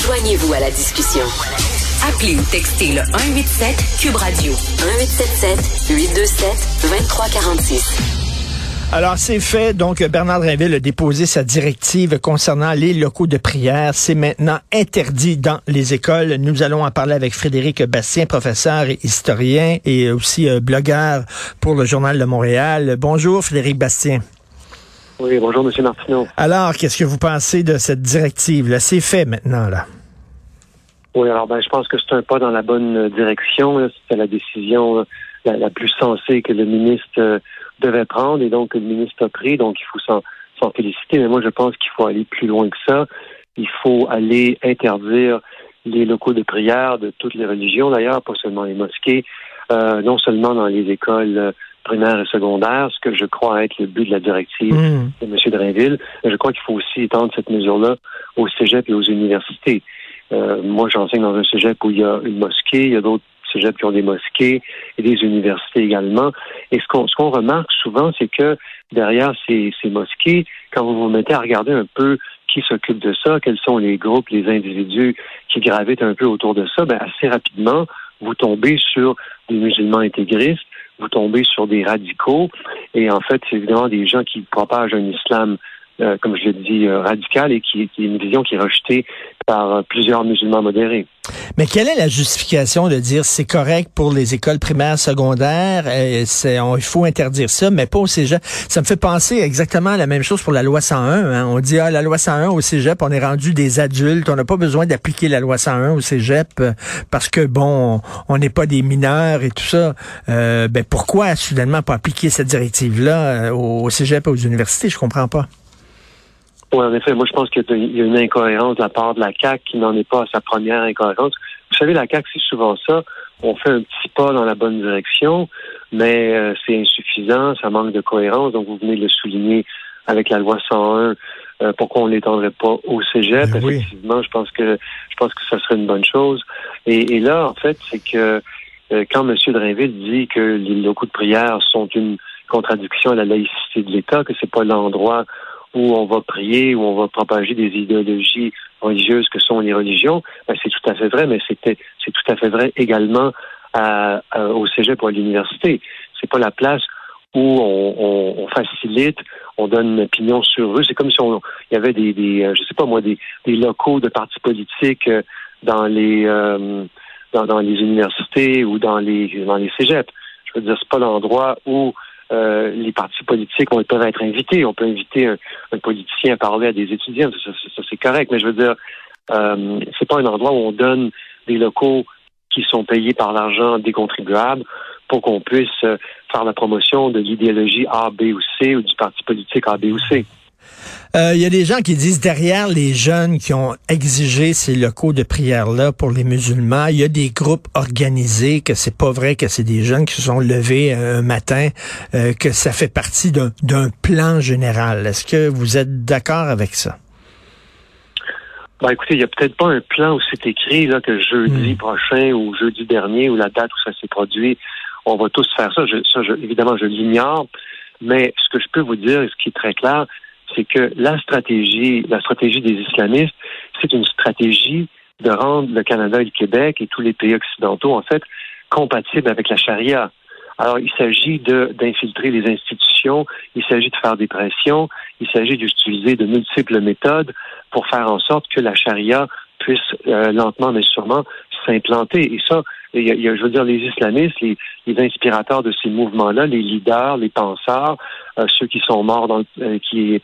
Joignez-vous à la discussion. Appelez ou textez le 187 Cube Radio 1877 827 2346. Alors, c'est fait. Donc, Bernard Drinville a déposé sa directive concernant les locaux de prière. C'est maintenant interdit dans les écoles. Nous allons en parler avec Frédéric Bastien, professeur et historien et aussi euh, blogueur pour le Journal de Montréal. Bonjour, Frédéric Bastien. Oui, bonjour, M. Martineau. Alors, qu'est-ce que vous pensez de cette directive-là? C'est fait maintenant, là. Oui, alors ben, je pense que c'est un pas dans la bonne direction. C'est la décision la, plus sensée que le ministre euh, devait prendre et donc le ministre a pris. Donc, il faut s'en féliciter. Mais moi, je pense qu'il faut aller plus loin que ça. Il faut aller interdire les locaux de prière de toutes les religions, d'ailleurs, pas seulement les mosquées, euh, non seulement dans les écoles primaires et secondaires, ce que je crois être le but de la directive mmh. de M. Drainville. Je crois qu'il faut aussi étendre cette mesure-là aux cégeps et aux universités. Euh, moi, j'enseigne dans un cégep où il y a une mosquée, il y a d'autres cégeps qui ont des mosquées et des universités également. Et ce qu'on ce qu'on remarque souvent, c'est que derrière ces, ces mosquées, quand vous vous mettez à regarder un peu qui s'occupe de ça, quels sont les groupes, les individus qui gravitent un peu autour de ça, ben assez rapidement, vous tombez sur des musulmans intégristes, vous tombez sur des radicaux, et en fait, c'est évidemment des gens qui propagent un islam euh, comme je l'ai dit, euh, radical et qui, qui, est une vision qui est rejetée par euh, plusieurs musulmans modérés. Mais quelle est la justification de dire c'est correct pour les écoles primaires, secondaires, c'est, il faut interdire ça, mais pas au cégep? Ça me fait penser exactement à la même chose pour la loi 101. Hein. On dit, ah, la loi 101 au cégep, on est rendu des adultes, on n'a pas besoin d'appliquer la loi 101 au cégep parce que, bon, on n'est pas des mineurs et tout ça. Euh, ben, pourquoi soudainement pas appliquer cette directive-là au cégep et aux universités? Je comprends pas. Oui, en effet, moi je pense qu'il y a une incohérence de la part de la CAC qui n'en est pas à sa première incohérence. Vous savez, la CAC, c'est souvent ça. On fait un petit pas dans la bonne direction, mais euh, c'est insuffisant, ça manque de cohérence. Donc, vous venez de le souligner avec la loi 101. Euh, pourquoi on l'étendrait pas au cégep ben Effectivement, je pense que je pense que ça serait une bonne chose. Et, là, en fait, c'est que euh, quand M. Drainville dit que les locaux de prière sont une contradiction à la laïcité de l'État, que c'est pas l'endroit où on va prier, où on va propager des idéologies religieuses que sont les religions, ben c'est tout à fait vrai, mais c'était c'est tout à fait vrai également à, au cégep ou à l'université. C'est pas la place où on, facilite, on donne une opinion sur eux. C'est comme si on, il y avait des, des euh, je sais pas moi, des, locaux de partis politiques euh, dans les euh, dans, dans, les universités ou dans les dans les cégeps. Je veux dire, c'est pas l'endroit où euh, les partis politiques on, peuvent être invités. On peut inviter un, politicien à parler à des étudiants, ça, c'est correct. Mais je veux dire, euh, c'est pas un endroit où on donne des locaux qui sont payés par l'argent des contribuables pour qu'on puisse euh, faire la promotion de l'idéologie A, B ou C ou du parti politique A, B ou C. Il euh, y a des gens qui disent derrière les jeunes qui ont exigé ces locaux de prière-là pour les musulmans, il y a des groupes organisés, que c'est pas vrai que c'est des jeunes qui se sont levés euh, un matin, euh, que ça fait partie d'un plan général. Est-ce que vous êtes d'accord avec ça? Ben, écoutez, il n'y a peut-être pas un plan où c'est écrit là, que jeudi hmm. prochain ou jeudi dernier ou la date où ça s'est produit, on va tous faire ça. ça évidemment, je l'ignore. Mais ce que je peux vous dire, et ce qui est très clair, c'est que la stratégie, la stratégie des islamistes, c'est une stratégie de rendre le Canada et le Québec et tous les pays occidentaux, en fait, compatibles avec la charia. Alors, il s'agit d'infiltrer les institutions, il s'agit de faire des pressions, il s'agit d'utiliser de multiples méthodes pour faire en sorte que la charia puisse euh, lentement mais sûrement s'implanter. Et ça, je veux dire, les islamistes, les, inspirateurs de ces mouvements-là, les leaders, les penseurs, euh, ceux qui sont morts, dans euh, qui,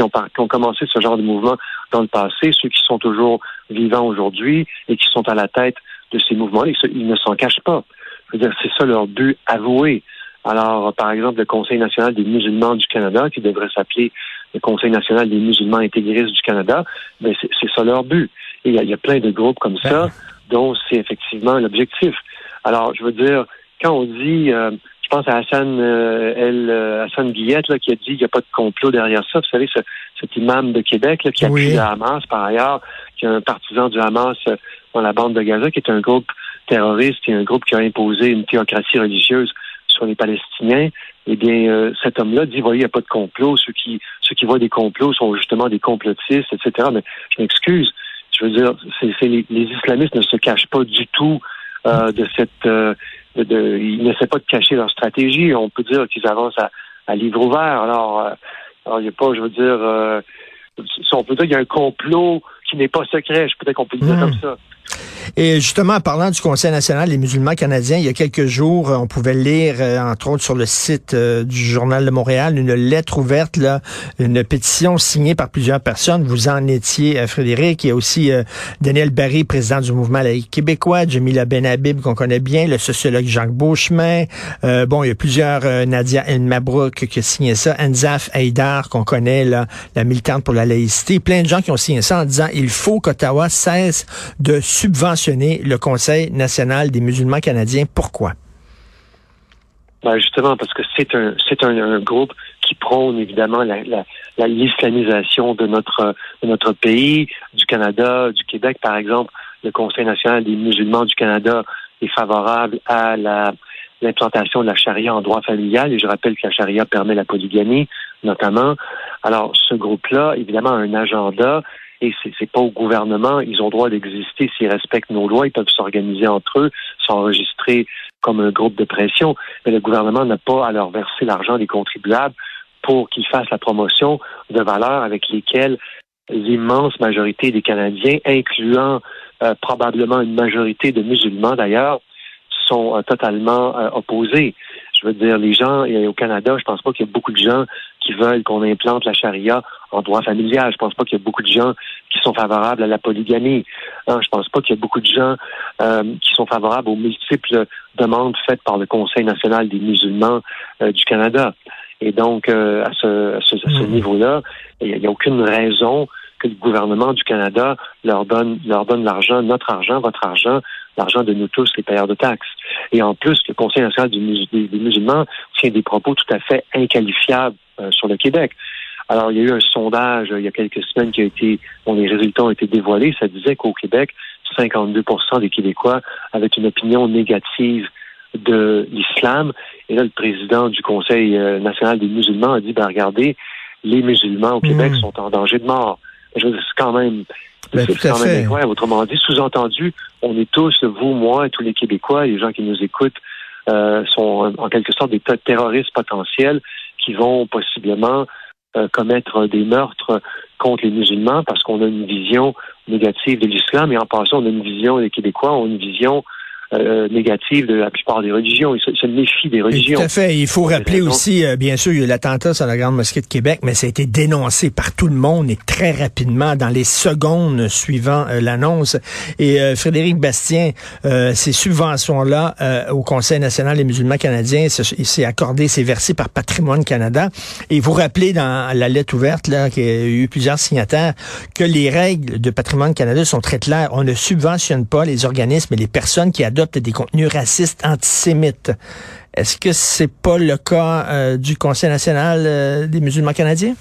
ont, qui ont commencé ce genre de mouvement dans le passé, ceux qui sont toujours vivants aujourd'hui et qui sont à la tête de ces mouvements-là, ils, ne s'en cachent pas. Je veux dire, c'est ça leur but avoué. Alors, par exemple, le Conseil national des musulmans du Canada, qui devrait s'appeler le Conseil national des musulmans intégristes du Canada, ben c'est ça leur but. Il y, a plein de groupes comme ça. Ben dont c'est effectivement l'objectif. Alors, je veux dire, quand on dit, euh, je pense à Hassan, euh, El, euh, Hassan Guillette, là, qui a dit qu'il n'y a pas de complot derrière ça. Vous savez, ce, cet imam de Québec là, qui a appuie le Hamas, par ailleurs, qui est un partisan du Hamas dans la bande de Gaza, qui est un groupe terroriste et un groupe qui a imposé une théocratie religieuse sur les Palestiniens. Eh bien, cet homme-là dit, voyez, il n'y a pas de complot. Ceux qui, ceux qui voient des complots sont justement des complotistes, etc. Mais je m'excuse Je veux dire, les, islamistes ne se cachent pas du tout euh, de cette. Euh, de, ils n'essaient pas de cacher leur stratégie. On peut dire qu'ils avancent à, à livre ouvert. Alors, euh, alors il n'y a pas, je veux dire, euh, on peut dire qu'il y a un complot qui n'est pas secret. Je peut-être qu'on peut le dire comme ça. Et justement, en parlant du Conseil national des musulmans canadiens, il y a quelques jours, on pouvait lire, euh, entre autres sur le site euh, du Journal de Montréal, une lettre ouverte, là, une pétition signée par plusieurs personnes. Vous en étiez, euh, Frédéric. Il y a aussi Daniel Barry, président du mouvement laïque québécois, Jamila Benhabib, qu'on connaît bien, le sociologue Jacques Beauchemin. bon, il y a plusieurs, Nadia El Mabrouk qui a signé ça, Anzaf Haïdar, qu'on connaît, là, la militante pour la laïcité. Plein de gens qui ont signé ça en disant, il faut qu'Ottawa cesse de subventionner le Conseil national des musulmans canadiens. Pourquoi? Ben justement, parce que c'est un, c'est un, groupe qui prône évidemment la, la, l'islamisation de notre, de notre pays, du Canada, du Québec, par exemple. Le Conseil national des musulmans du Canada est favorable à la, l'implantation de la charia en droit familial, et je rappelle que la charia permet la polygamie, notamment. Alors, ce groupe-là, évidemment, a un agenda et c'est, pas au gouvernement. Ils ont droit d'exister s'ils respectent nos lois. Ils peuvent s'organiser entre eux, s'enregistrer comme un groupe de pression. Mais le gouvernement n'a pas à leur verser l'argent des contribuables pour qu'ils fassent la promotion de valeurs avec lesquelles l'immense majorité des Canadiens, incluant euh, probablement une majorité de musulmans d'ailleurs, sont euh, totalement euh, opposés. Je veux dire, les gens, au Canada, je pense pas qu'il y a beaucoup de gens qui veulent qu'on implante la charia en droit familial. Je pense pas qu'il y a beaucoup de gens qui sont favorables à la polygamie. Hein, je pense pas qu'il y a beaucoup de gens euh, qui sont favorables aux multiples demandes faites par le Conseil national des musulmans euh, du Canada. Et donc, euh, à ce, à ce, hmm. niveau-là, il n'y a, aucune raison que le gouvernement du Canada leur donne leur donne l'argent, notre argent, votre argent, l'argent de nous tous, les payeurs de taxes. Et en plus, le Conseil national des, musulmans tient des propos tout à fait inqualifiables sur le Québec. Alors, il y a eu un sondage il y a quelques semaines qui a été, dont les résultats ont été dévoilés. Ça disait qu'au Québec, 52% des Québécois avaient une opinion négative de l'islam. Et là, le président du Conseil euh, national des musulmans a dit, ben regardez, les musulmans au Québec hmm. sont en danger de mort. C'est quand même, ben, c'est quand même incroyable. Autrement dit, sous-entendu, on est tous, vous, moi, tous les Québécois, les gens qui nous écoutent, euh, sont en quelque sorte des terroristes potentiels qui vont possiblement euh, commettre des meurtres contre les musulmans parce qu'on a une vision négative de l'islam et en passant, on a une vision, les Québécois ont une vision euh, négative de la plupart des religions. Ils se, méfient des religions. tout à fait. Il faut rappeler aussi, euh, bien sûr, il y a eu l'attentat sur la Grande Mosquée de Québec, mais ça a été dénoncé par tout le monde et très rapidement dans les secondes suivant euh, l'annonce. Et Frédéric Bastien, ces subventions-là au Conseil national des musulmans canadiens, il s'est accordé, c'est versé par Patrimoine Canada. Et vous rappelez dans la lettre ouverte, là, qu'il y a eu plusieurs signataires, que les règles de Patrimoine Canada sont très claires. On ne subventionne pas les organismes et les personnes qui adoptent des contenus racistes, antisémites. Est-ce que c'est pas le cas euh, du Conseil national euh, des musulmans canadiens?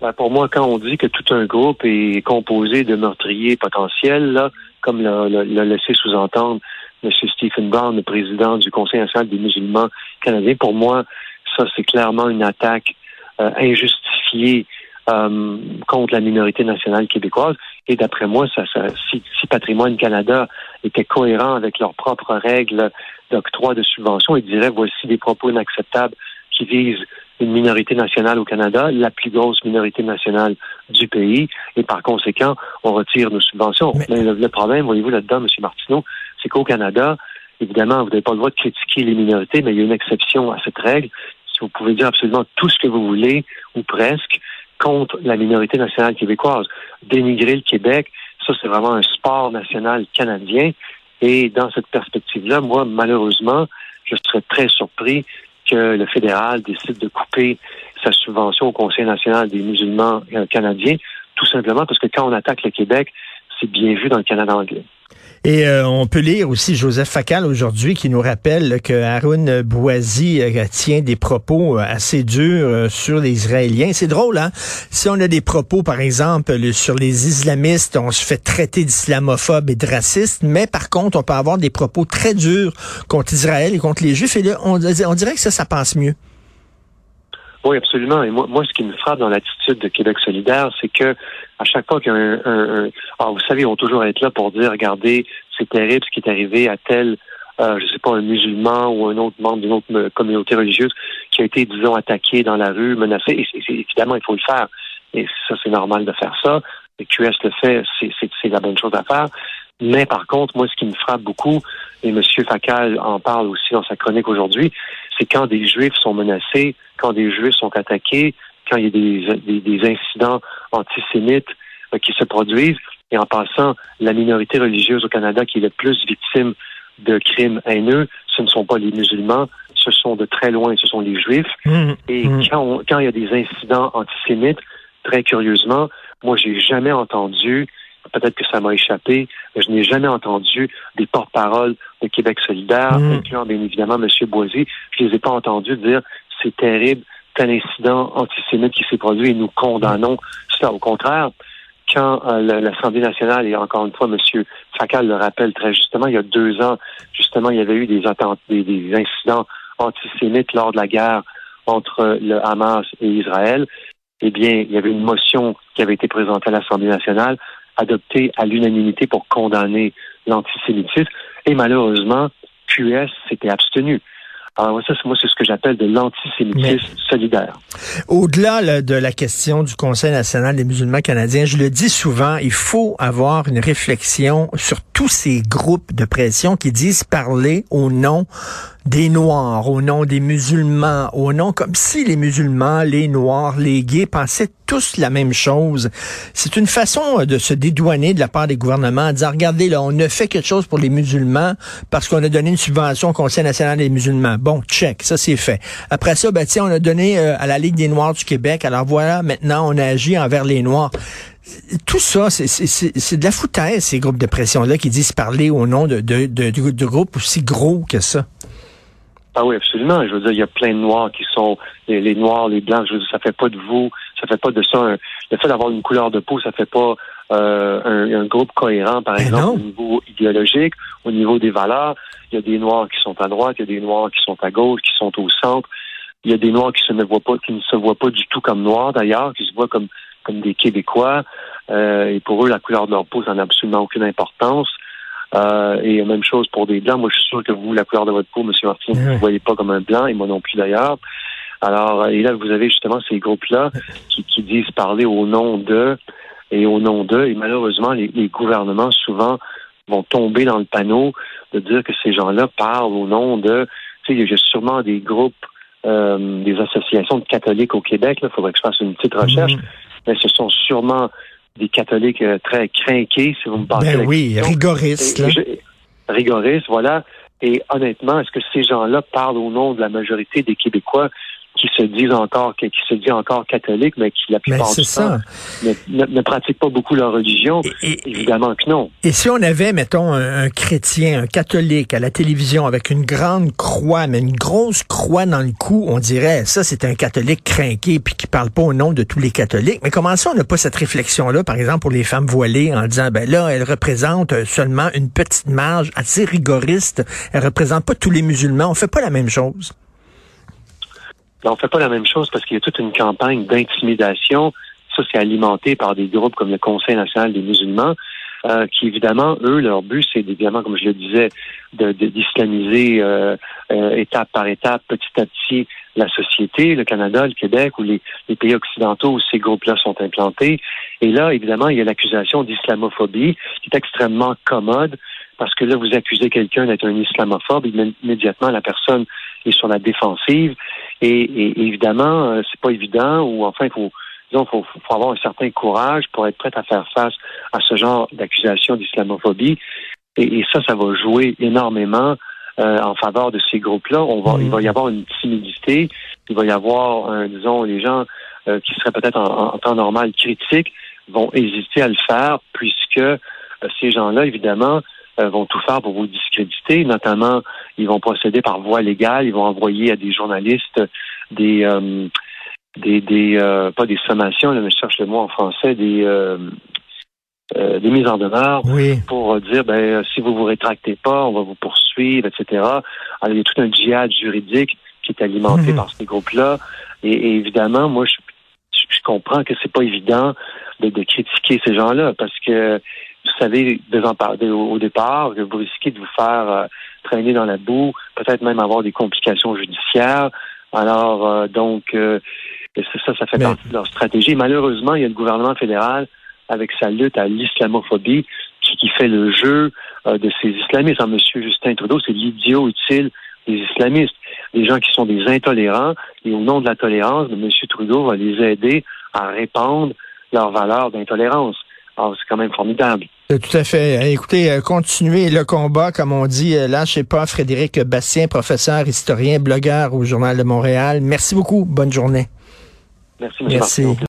Ben, pour moi, quand on dit que tout un groupe est composé de meurtriers potentiels, comme l'a laissé sous-entendre M. Stephen Brown, le président du Conseil national des musulmans canadiens, pour moi, ça, c'est clairement une attaque euh, injustifiée contre la minorité nationale québécoise. Et d'après moi, ça, ça, si, si, Patrimoine Canada était cohérent avec leurs propres règles d'octroi de subventions, ils diraient voici des propos inacceptables qui visent une minorité nationale au Canada, la plus grosse minorité nationale du pays, et par conséquent, on retire nos subventions. Mais, le, problème, voyez-vous là-dedans, M. Martineau, c'est qu'au Canada, évidemment, vous n'avez pas le droit de critiquer les minorités, mais il y a une exception à cette règle. Si vous pouvez dire absolument tout ce que vous voulez, ou presque, contre la minorité nationale québécoise. Dénigrer le Québec, ça, c'est vraiment un sport national canadien. Et dans cette perspective-là, moi, malheureusement, je serais très surpris que le fédéral décide de couper sa subvention au Conseil national des musulmans euh, canadiens, tout simplement parce que quand on attaque le Québec, c'est bien vu dans le Canada anglais. Et euh, on peut lire aussi Joseph Facal aujourd'hui qui nous rappelle que Haroun Bouazi euh, tient des propos euh, assez durs sur les Israéliens. C'est drôle, hein? Si on a des propos, par exemple, sur les islamistes, on se fait traiter d'islamophobe et de raciste, mais par contre, on peut avoir des propos très durs contre Israël et contre les Juifs. Et là, on, on dirait que ça, ça passe mieux. Oui, absolument. Et moi, moi, ce qui me frappe dans l'attitude de Québec solidaire, c'est que à chaque fois qu'il y a un, un, ah, vous savez, ils vont toujours être là pour dire, regardez, c'est terrible ce qui est arrivé à tel, euh, je sais pas, un musulman ou un autre membre d'une autre communauté religieuse qui a été, disons, attaqué dans la rue, menacé. Et, évidemment, il faut le faire. Et ça, c'est normal de faire ça. Et QS le fait, c'est la bonne chose à faire. Mais par contre, moi, ce qui me frappe beaucoup, et M. Facal en parle aussi dans sa chronique aujourd'hui, c'est quand des Juifs sont menacés, quand des Juifs sont attaqués, quand il y a des, des, incidents antisémites euh, qui se produisent. Et en passant, la minorité religieuse au Canada qui est la plus victime de crimes haineux, ce ne sont pas les musulmans, ce sont de très loin, ce sont les Juifs. Mmh. et mmh. quand, quand il y a des incidents antisémites, très curieusement, moi, j'ai jamais entendu peut-être que ça m'a échappé, mais je n'ai jamais entendu des porte-paroles de Québec solidaire, mmh. incluant bien évidemment M. Boisy. Je ne les ai pas entendus dire c'est terrible, tel incident antisémite qui s'est produit et nous condamnons cela. Au contraire, quand euh, l'Assemblée nationale, et encore une fois, M. Facal le rappelle très justement, il y a deux ans, justement, il y avait eu des, des, des incidents antisémites lors de la guerre entre le Hamas et Israël. Eh bien, il y avait une motion qui avait été présentée à l'Assemblée nationale adopté à l'unanimité pour condamner l'antisémitisme. Et malheureusement, QS s'était abstenu. Alors ça, moi, c'est ce que j'appelle de l'antisémitisme solidaire. Au-delà de la question du Conseil national des musulmans canadiens, je le dis souvent, il faut avoir une réflexion sur tous ces groupes de pression qui disent parler au nom des Noirs, au nom des musulmans, au nom comme si les musulmans, les Noirs, les gays pensaient tous la même chose. C'est une façon euh, de se dédouaner de la part des gouvernements en disant, regardez, là, on a fait quelque chose pour les musulmans parce qu'on a donné une subvention au Conseil national des musulmans. Bon, check, ça c'est fait. Après ça, ben, on a donné euh, à la Ligue des Noirs du Québec. Alors voilà, maintenant, on agit envers les Noirs tout ça, c'est de la foutaise, ces groupes de pression-là qui disent parler au nom de, de, de, de, groupes aussi gros que ça. Ah oui, absolument. Je veux dire, il y a plein de noirs qui sont les, noirs, les blancs. Je veux dire, ça fait pas de vous, ça fait pas de ça. Un, le fait d'avoir une couleur de peau, ça fait pas euh, un, un, groupe cohérent, par exemple, au niveau idéologique, au niveau des valeurs. Il y a des noirs qui sont à droite, il y a des noirs qui sont à gauche, qui sont au centre. Il y a des noirs qui se ne voient pas, qui ne se voient pas du tout comme noirs d'ailleurs, qui se voient comme comme des Québécois. Euh, et pour eux, la couleur de leur peau, ça n'a absolument aucune importance. Euh, et même chose pour des blancs. Moi, je suis sûr que vous, la couleur de votre peau, M. Martin, vous ne voyez pas comme un blanc, et moi non plus d'ailleurs. Alors, et là, vous avez justement ces groupes-là qui, qui, disent parler au nom d'eux et au nom d'eux. Et malheureusement, les, les, gouvernements, souvent, vont tomber dans le panneau de dire que ces gens-là parlent au nom de... Tu sais, il y a sûrement des groupes, euh, des associations de catholiques au Québec. Il faudrait que je fasse une petite recherche. Mm-hmm. Mais ce sont sûrement des catholiques euh, très crainqués, si vous me passez. Ben oui, rigoristes. rigoristes, voilà. Et honnêtement, est-ce que ces gens-là parlent au nom de la majorité des Québécois? Qui se disent encore, qui se dit encore catholiques, mais qui la plupart du temps ne, ne, pratiquent pas beaucoup leur religion. Évidemment que non. Et si on avait, mettons, un, chrétien, un catholique à la télévision avec une grande croix, mais une grosse croix dans le cou, on dirait, ça, c'est un catholique craqué puis qui parle pas au nom de tous les catholiques. Mais comment ça, on n'a pas cette réflexion-là, par exemple, pour les femmes voilées, en disant, ben là, elles représentent seulement une petite marge assez rigoriste. Elles représentent pas tous les musulmans. On fait pas la même chose. On on fait pas la même chose parce qu'il y a toute une campagne d'intimidation. Ça, c'est alimenté par des groupes comme le Conseil national des musulmans, euh, qui évidemment, eux, leur but, c'est évidemment, comme je le disais, d'islamiser euh, euh, étape par étape, petit à petit, la société, le Canada, le Québec ou les, les pays occidentaux où ces groupes-là sont implantés. Et là, évidemment, il y a l'accusation d'islamophobie qui est extrêmement commode parce que là, vous accusez quelqu'un d'être un islamophobe, immédiatement, la personne est sur la défensive. Et, évidemment, euh, c'est pas évident, ou enfin, il faut, disons, faut, faut, avoir un certain courage pour être prêt à faire face à ce genre d'accusation d'islamophobie. Et, ça, ça va jouer énormément euh, en faveur de ces groupes-là. On va, il va y avoir une timidité, il va y avoir, disons, les gens euh, qui seraient peut-être en, temps normal critiques vont hésiter à le faire, puisque ces gens-là, évidemment, euh, vont tout faire pour vous discréditer. Notamment, ils vont procéder par voie légale. Ils vont envoyer à des journalistes des euh, des, des euh, pas des sommations, là, mais je cherche le mot en français, des des mises en demeure pour dire ben si vous vous rétractez pas, on va vous poursuivre, etc. Alors, il y a tout un djihad juridique qui est alimenté mhm. par ces groupes-là. Et, évidemment, moi, je, je comprends que c'est pas évident de, de critiquer ces gens-là parce que vous savez, au, au départ, que vous risquez de vous faire euh, traîner dans la boue, peut-être même avoir des complications judiciaires. Alors, euh, donc, euh, ça, ça fait partie de leur stratégie. Malheureusement, il y a le gouvernement fédéral avec sa lutte à l'islamophobie qui, qui, fait le jeu de ces islamistes. M. Justin Trudeau, c'est l'idiot utile des islamistes, des gens qui sont des intolérants, et au nom de la tolérance, M. Trudeau va les aider à répandre leurs valeurs d'intolérance. Alors, c'est quand même formidable. Euh, tout à fait. Euh, écoutez, euh, continuez le combat, comme on dit. Là, je sais pas, Frédéric Bastien, professeur, historien, blogueur au Journal de Montréal. Merci beaucoup. Bonne journée. Merci, Merci.